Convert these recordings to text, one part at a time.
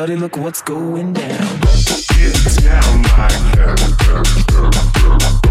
Everybody look what's going down. Get down like that.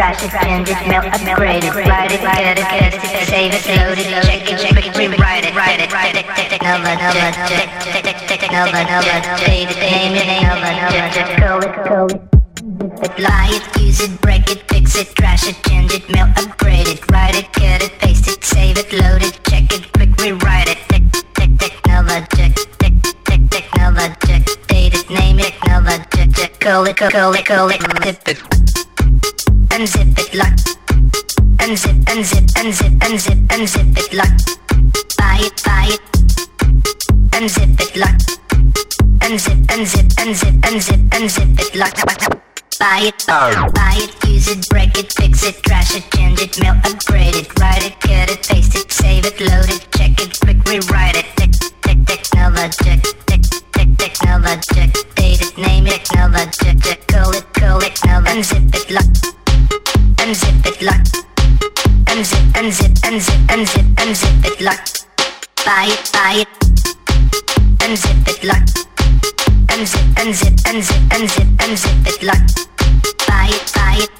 Trash it, change it, melt, upgrade it, write it, get it, get it, save it, load it, check it, check it, rewrite it, write it, write it, technology, technology, date it, name it, technology, call it, call it. It, lie it, use it, break it, fix it, trash it, change it, melt, upgrade it, write it, get it, paste it, save it, load it, it, call it, call it, call it, zip it, unzip it, lock, unzip, unzip, unzip, unzip, unzip it, lock, buy it, buy it, unzip it, lock, unzip, unzip, unzip, unzip, unzip it, lock. Buy it, buy it, use it, break it, fix it, trash it, change it, melt, upgrade it, write it, cut it, paste it, save it, load it, check it, quick rewrite it, tech, tech, technology, tech, tech, technology, date it, name it, technology, call it, call it, unzip it, lock, unzip it, lock, unzip, unzip, unzip, unzip, unzip it, lock, buy it, buy it, unzip it, lock, unzip, unzip, unzip, unzip, unzip it, lock, buy it, buy it.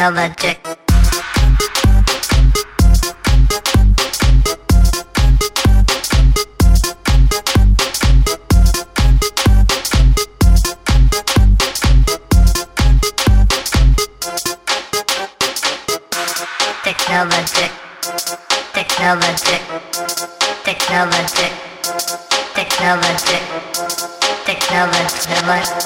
Technologic. Technologic. Technologic. Technologic. Technologic. Technologic.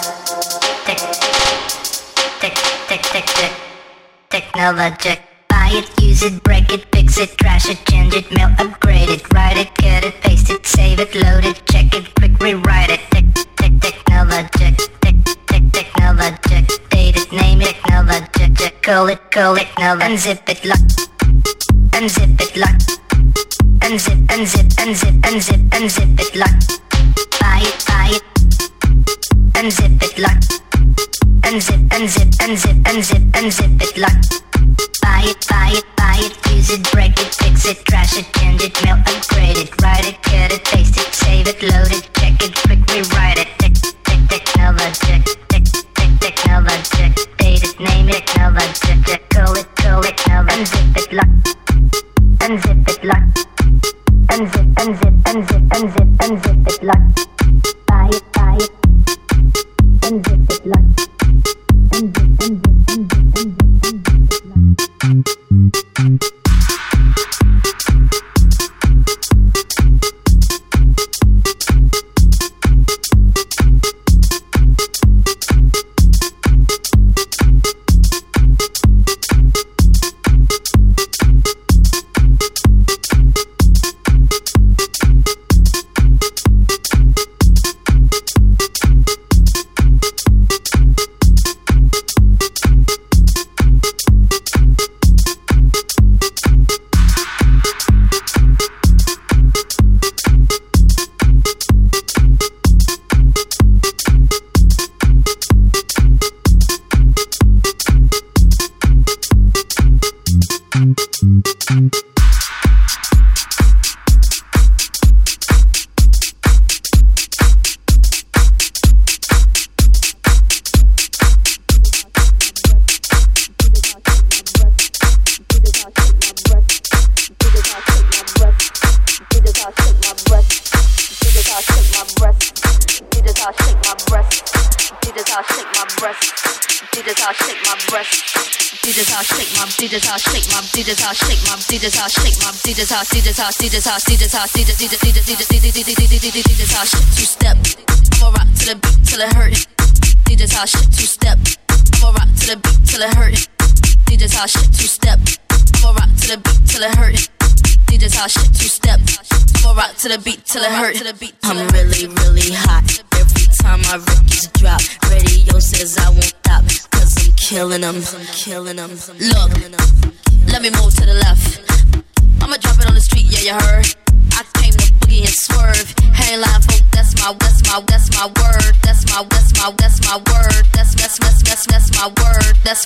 Technologic. Buy it, use it, break it, fix it, trash it, change it, melt, upgrade it, write it, cut it, paste it, save it, load it, check it, quick rewrite it. Tech, tech, technologic. Tech, tech, technologic. Date it, name it, technologic. Call it, call it, now unzip it, lock. Unzip it, lock. Unzip, unzip, unzip, unzip, unzip it, lock. Buy it, buy it. Unzip it, lock. Unzip, unzip, unzip, unzip, unzip it, lock. Buy it, buy it, buy it, use it, break it, fix it, trash it, change it, melt, upgrade it, write it, cut it, paste it, save it, load it, check it, quick rewrite it. Tech, tech, technologic, tech, tech, technologic, date it, name it, technologic, call it, call it, now unzip it, lock. Unzip it, lock. Unzip, unzip, unzip, unzip, unzip it, lock. Buy it, buy it. Unzip,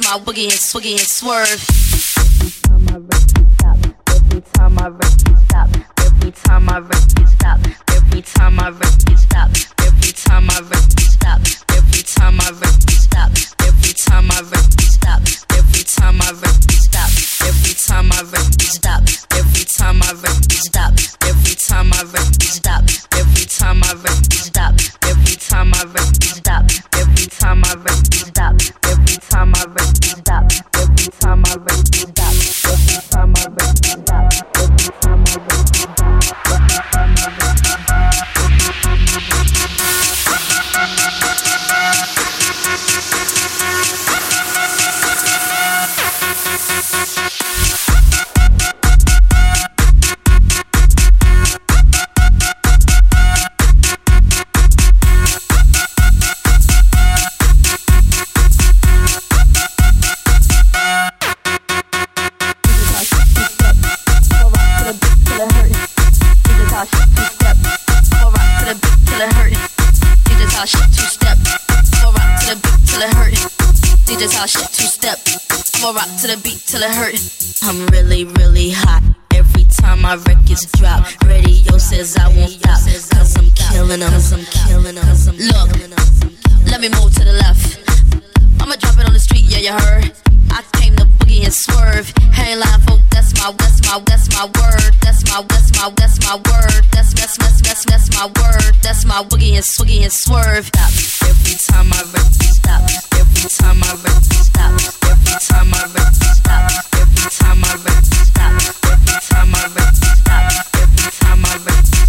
my boogie and swiggy and swerve. I rock to the beat till it hurt. I'm really, really hot. Every time my records drop, radio says I won't stop. Cause I'm killing them, I'm killing them. Look, let me move to the left. I'ma drop it on the street, yeah, you heard. I came to boogie and swerve. Hey, line folk, that's my, that's my, that's my word. That's my, that's my, that's my word. That's, that's, that's, that's, that's my word. That's my boogie and swoogie and swerve. Stop every time I rap, stop every time I rap, stop. Every time I let you stop, every time I let you stop, every time I let you stop.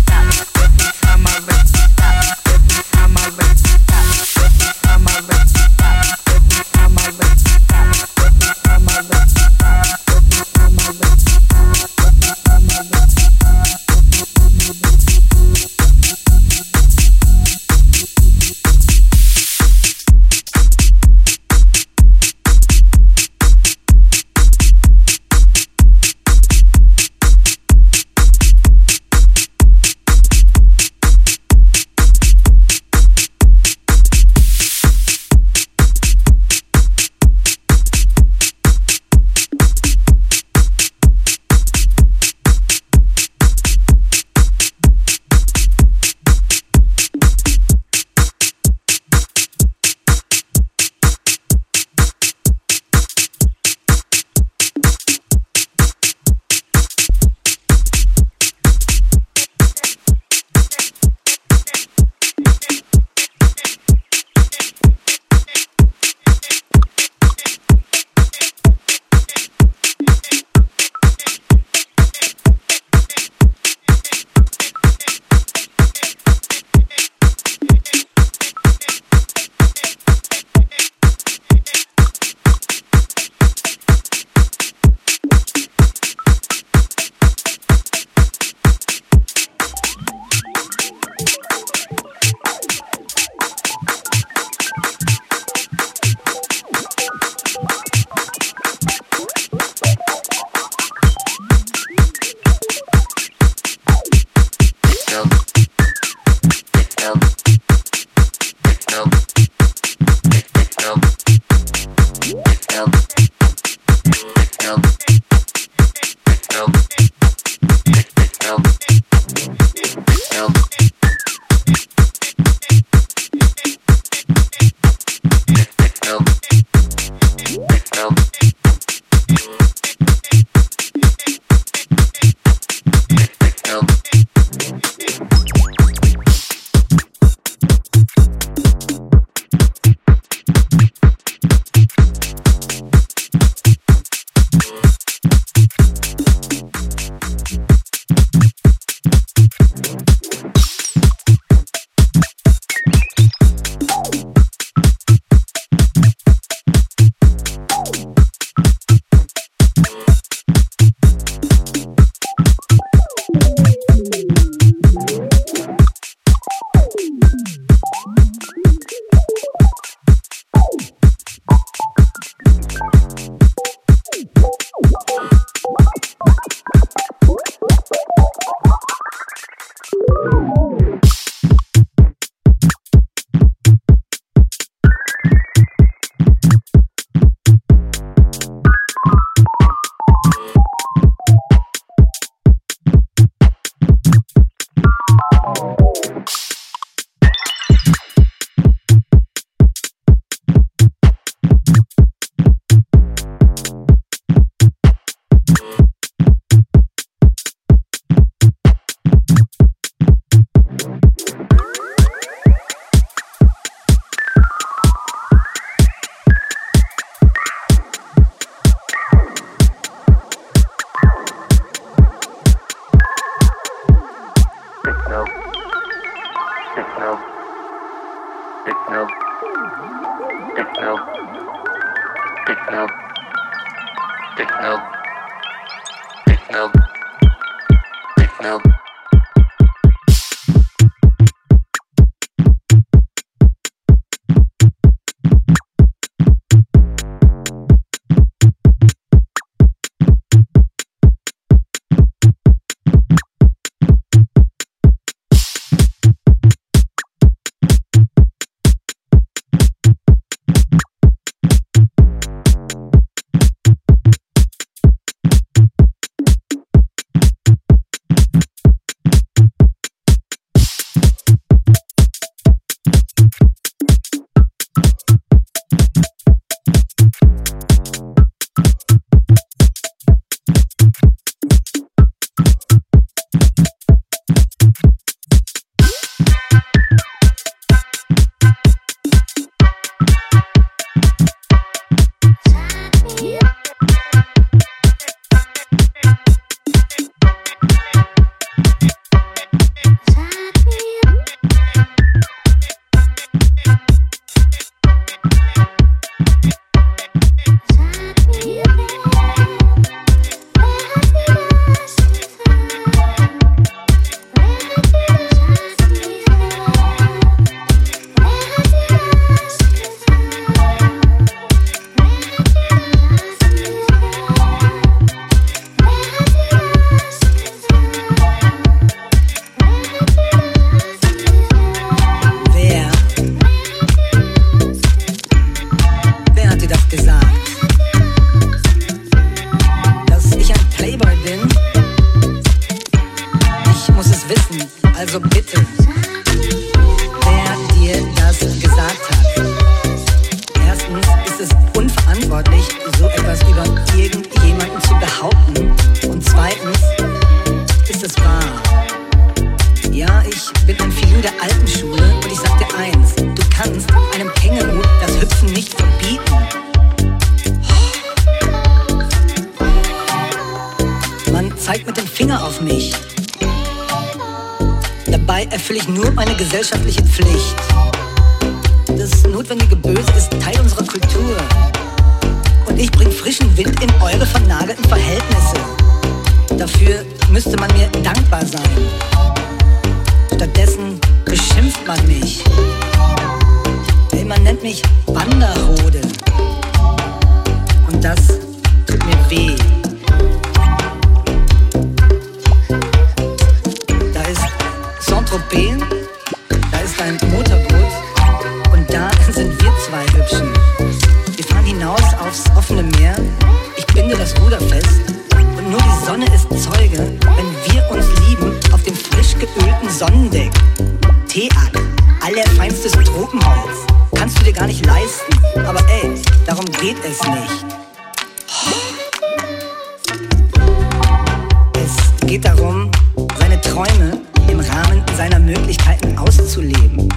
Darum, seine Träume im Rahmen seiner Möglichkeiten auszuleben.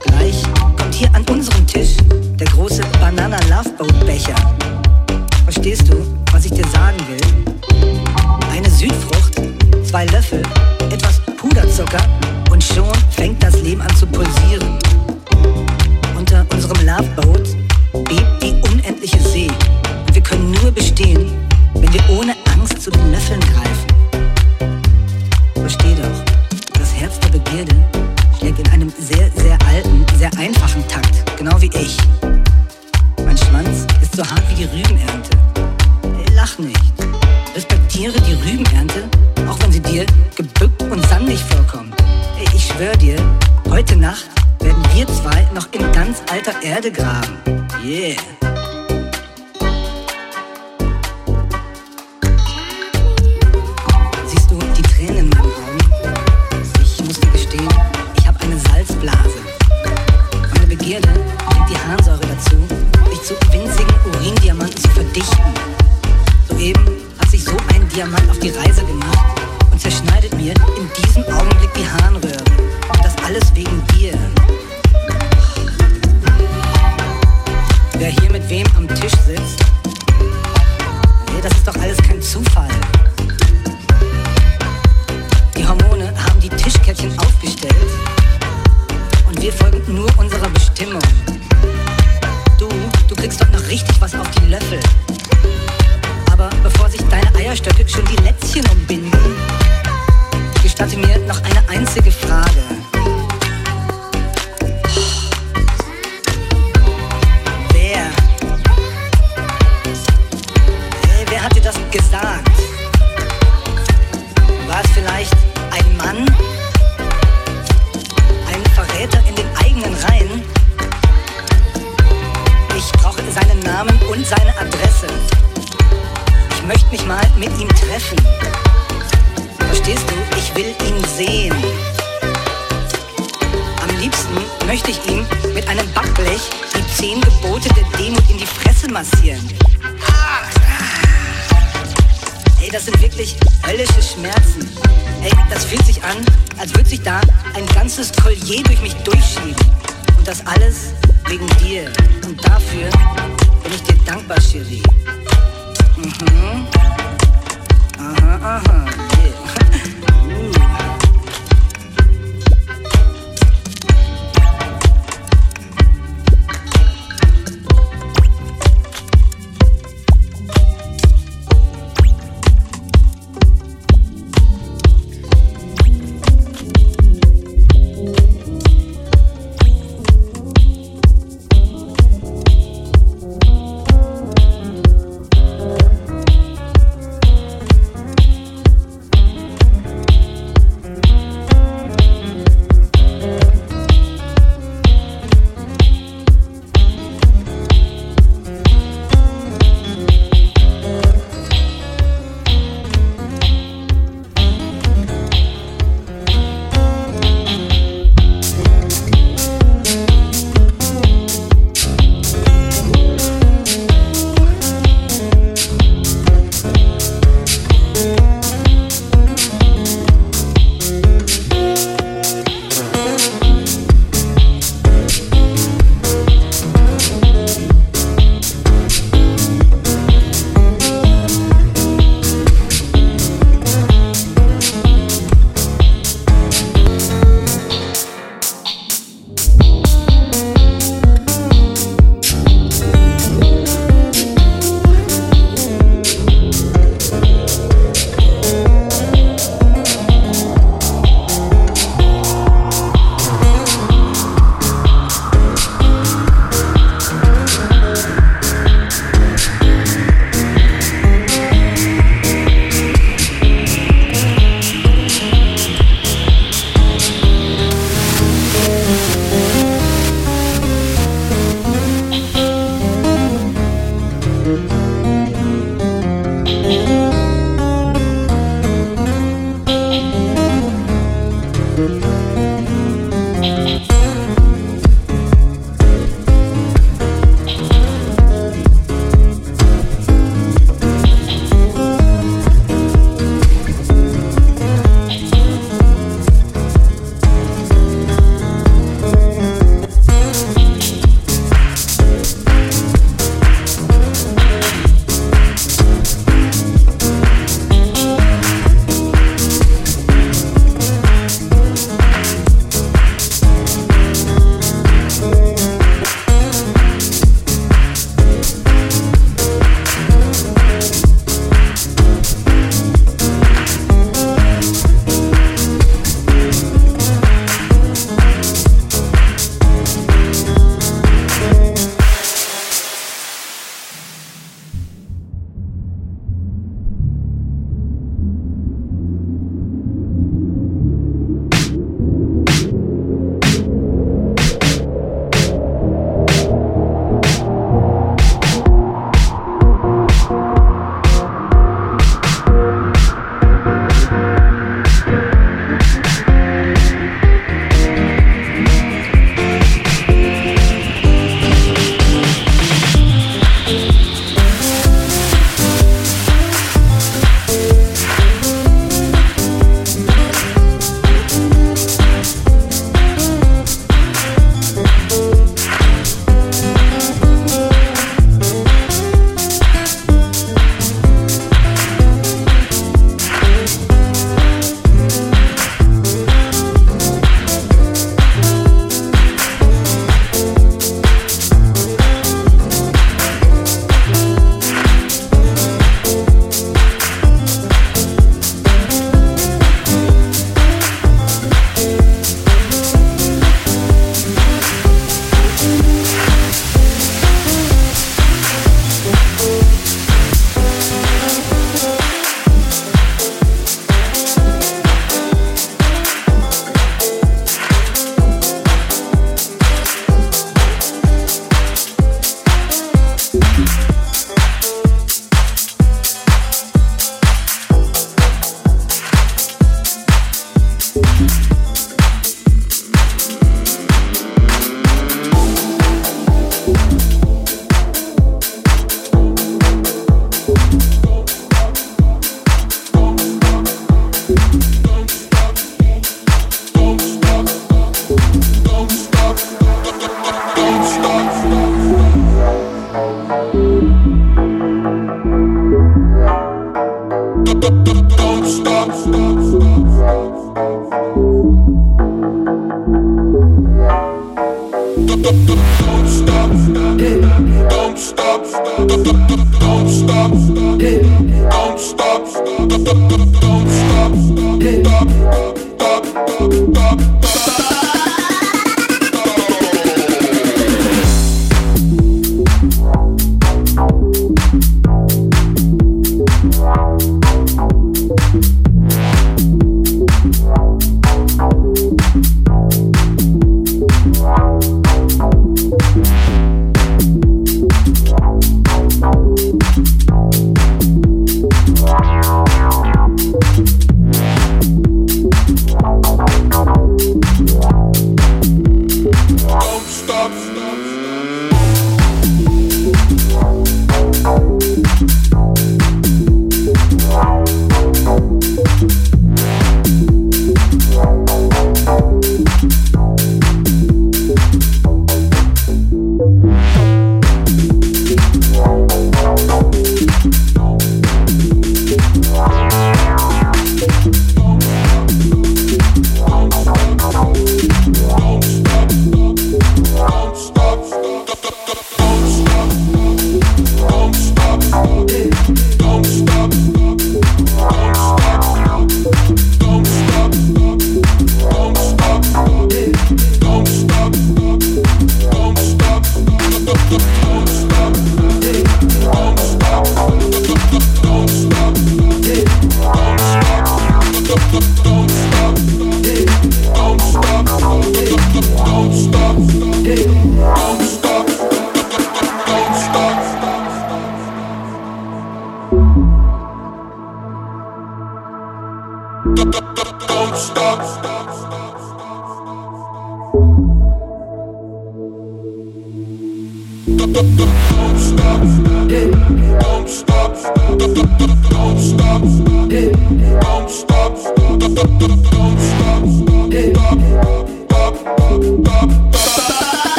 Gleich kommt hier an unserem Tisch der große Banana Loveboat Becher. Verstehst du, was ich dir sagen will? Eine Südfrucht, zwei Löffel, etwas Puderzucker und schon fängt das Leben an zu pulsieren. Unter unserem Loveboat bebt die unendliche See und wir können nur bestehen, wenn wir ohne Angst zu den Löffeln greifen. Versteh doch, das Herz der Begierde schlägt in einem sehr, sehr alten, sehr einfachen Takt, genau wie ich. Mein Schwanz ist so hart wie die Rübenernte. Lach nicht. Respektiere die Rübenernte, auch wenn sie dir gebückt und sandig vorkommt. Ich schwör dir, heute Nacht werden wir zwei noch in ganz alter Erde graben. Yeah.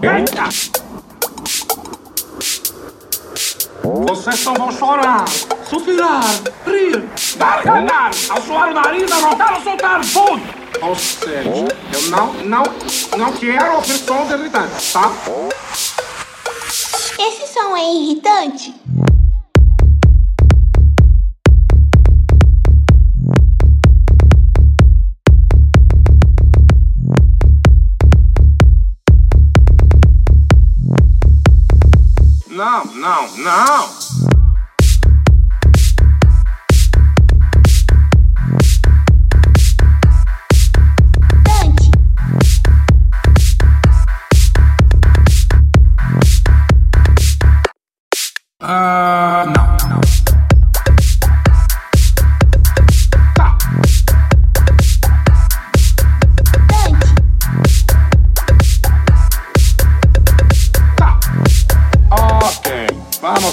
Eita! Vocês só vão chorar, suspirar, rir, gargalhar, ao suar o nariz, arrotar ou soltar fundo. Ou seja, eu não, não, não quero ouvir sons irritantes, tá? Esse som é irritante? Não, não, não!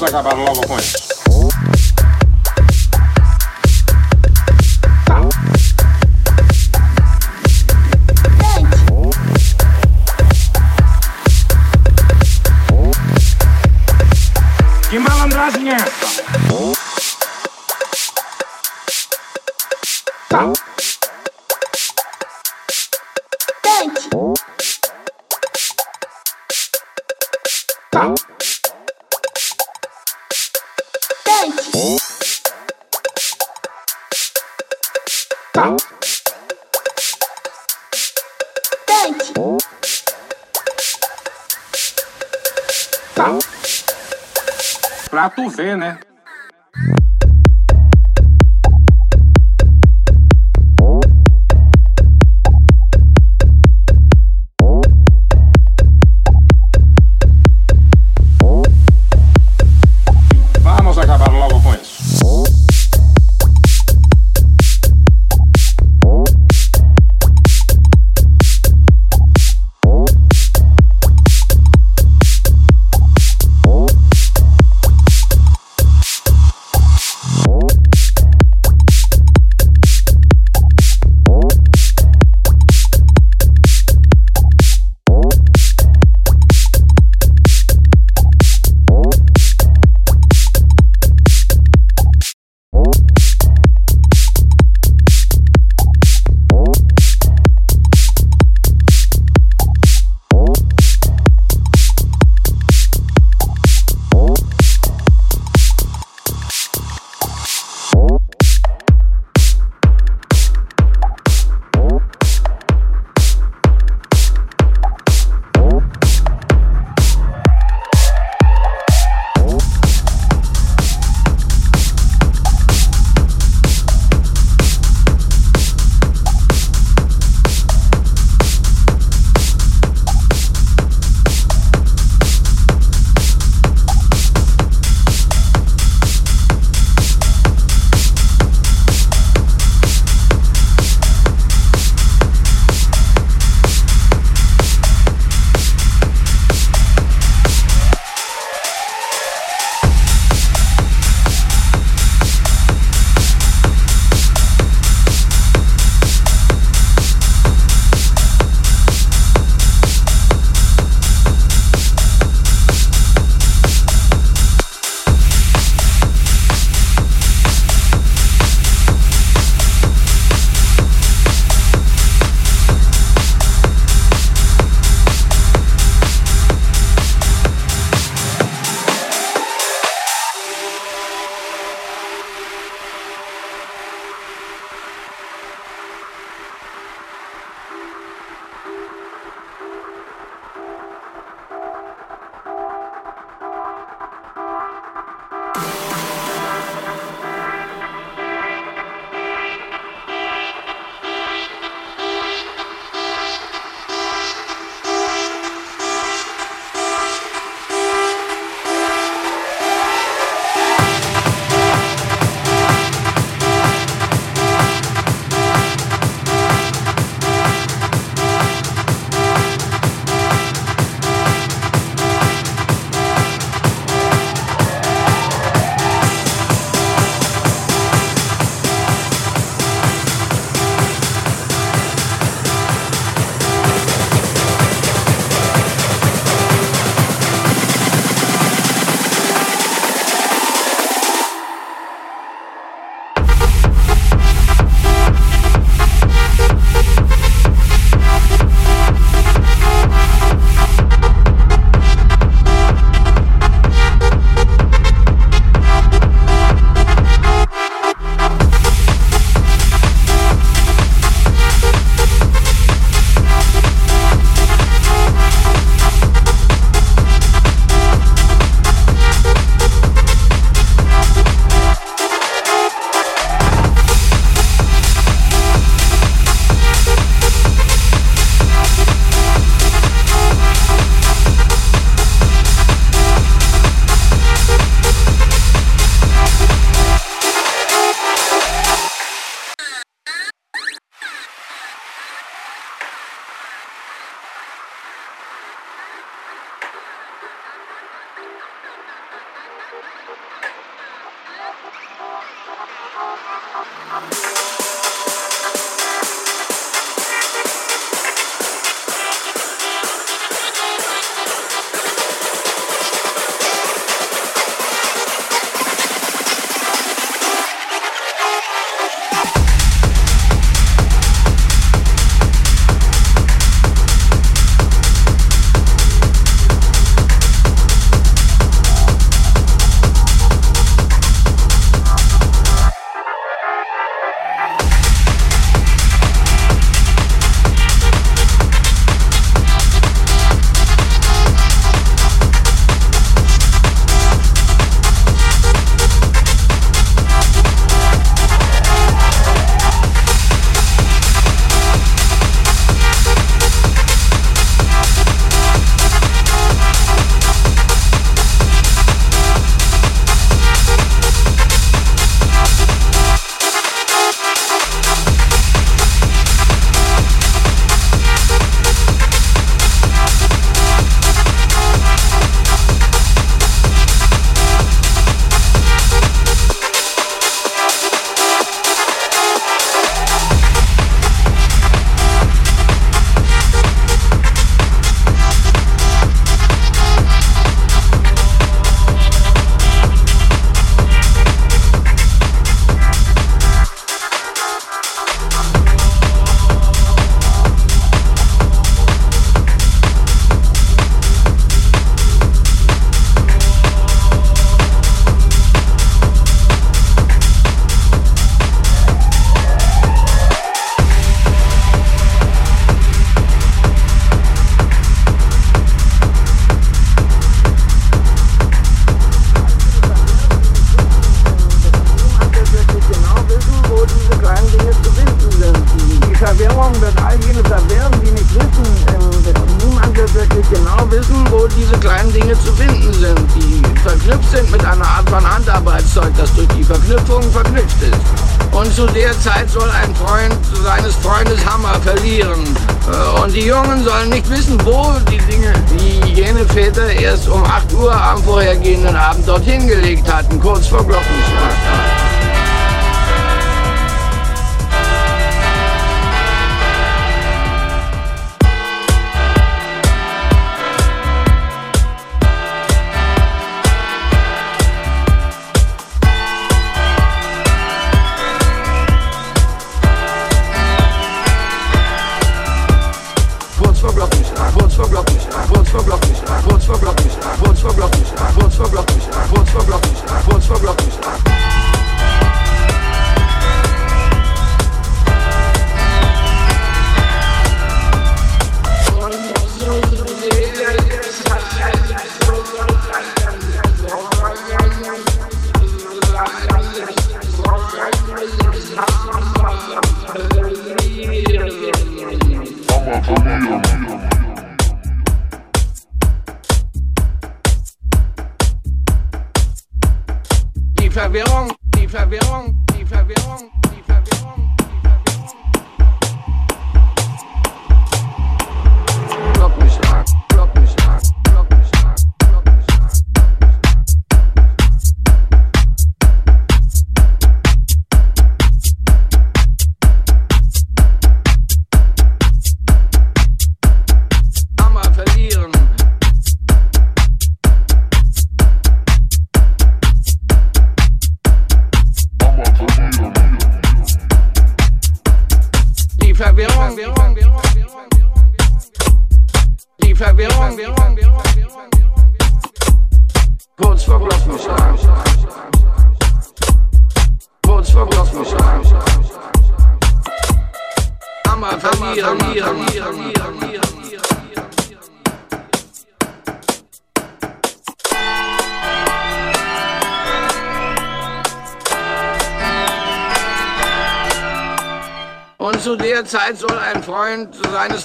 Vamos acabar logo com isso. gato ver, né?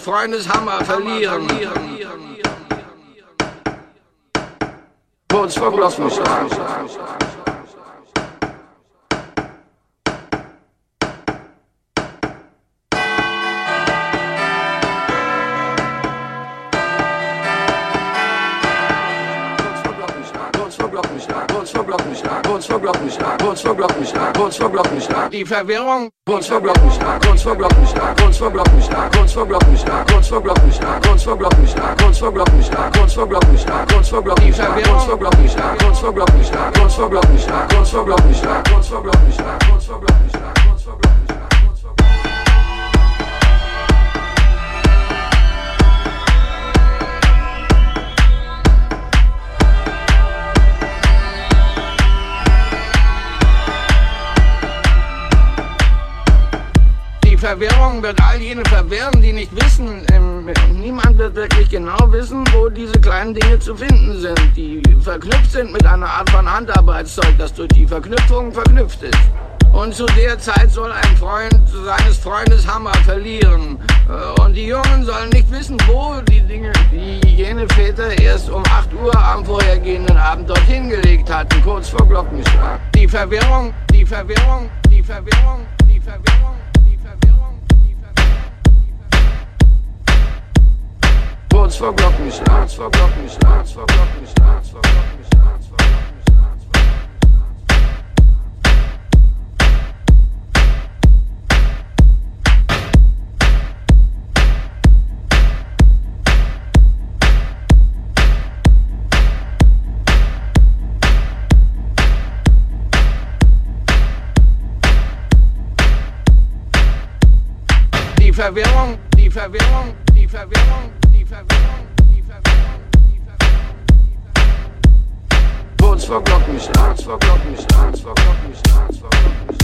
Freundeshammer verlieren. Kurz vor Die Verwirrung, kurz vor Glockenschlag, kurz vor Glockenschlag, kurz vor Glockenschlag, kurz vor Glockenschlag, kurz vor Glockenschlag, kurz vor Glockenschlag, kurz vor Glockenschlag, kurz vor Glockenschlag, kurz vor Glockenschlag, kurz vor Glockenschlag, kurz vor Glockenschlag, kurz vor Glockenschlag, kurz vor Glockenschlag, kurz vor Glockenschlag, kurz vor Glockenschlag, kurz vor Glockenschlag, Verwirrung wird all jene verwirren, die nicht wissen, ähm, niemand wird wirklich genau wissen, wo diese kleinen Dinge zu finden sind, die verknüpft sind mit einer Art von Handarbeitszeug, das durch die Verknüpfung verknüpft ist. Und zu der Zeit soll ein Freund seines Freundes Hammer verlieren. Äh, Und die Jungen sollen nicht wissen, wo die Dinge, die jene Väter erst um 8 Uhr am vorhergehenden Abend dorthin gelegt hatten, kurz vor Glockenschlag. Die Verwirrung, die Verwirrung, die Verwirrung, die Verwirrung. die Verwirrung, Kurz vor Glockenschlag, vor Glockenschlag, vor Glockenschlag, vor Glockenschlag, vor Glockenschlag, kurz vor Glockenschlag. Die Verwirrung, die Verwirrung, die Verwirrung, Kurz vor Glockenschlag, vor Glockenschlag, vor Glockenschlag, vor Glockenschlag.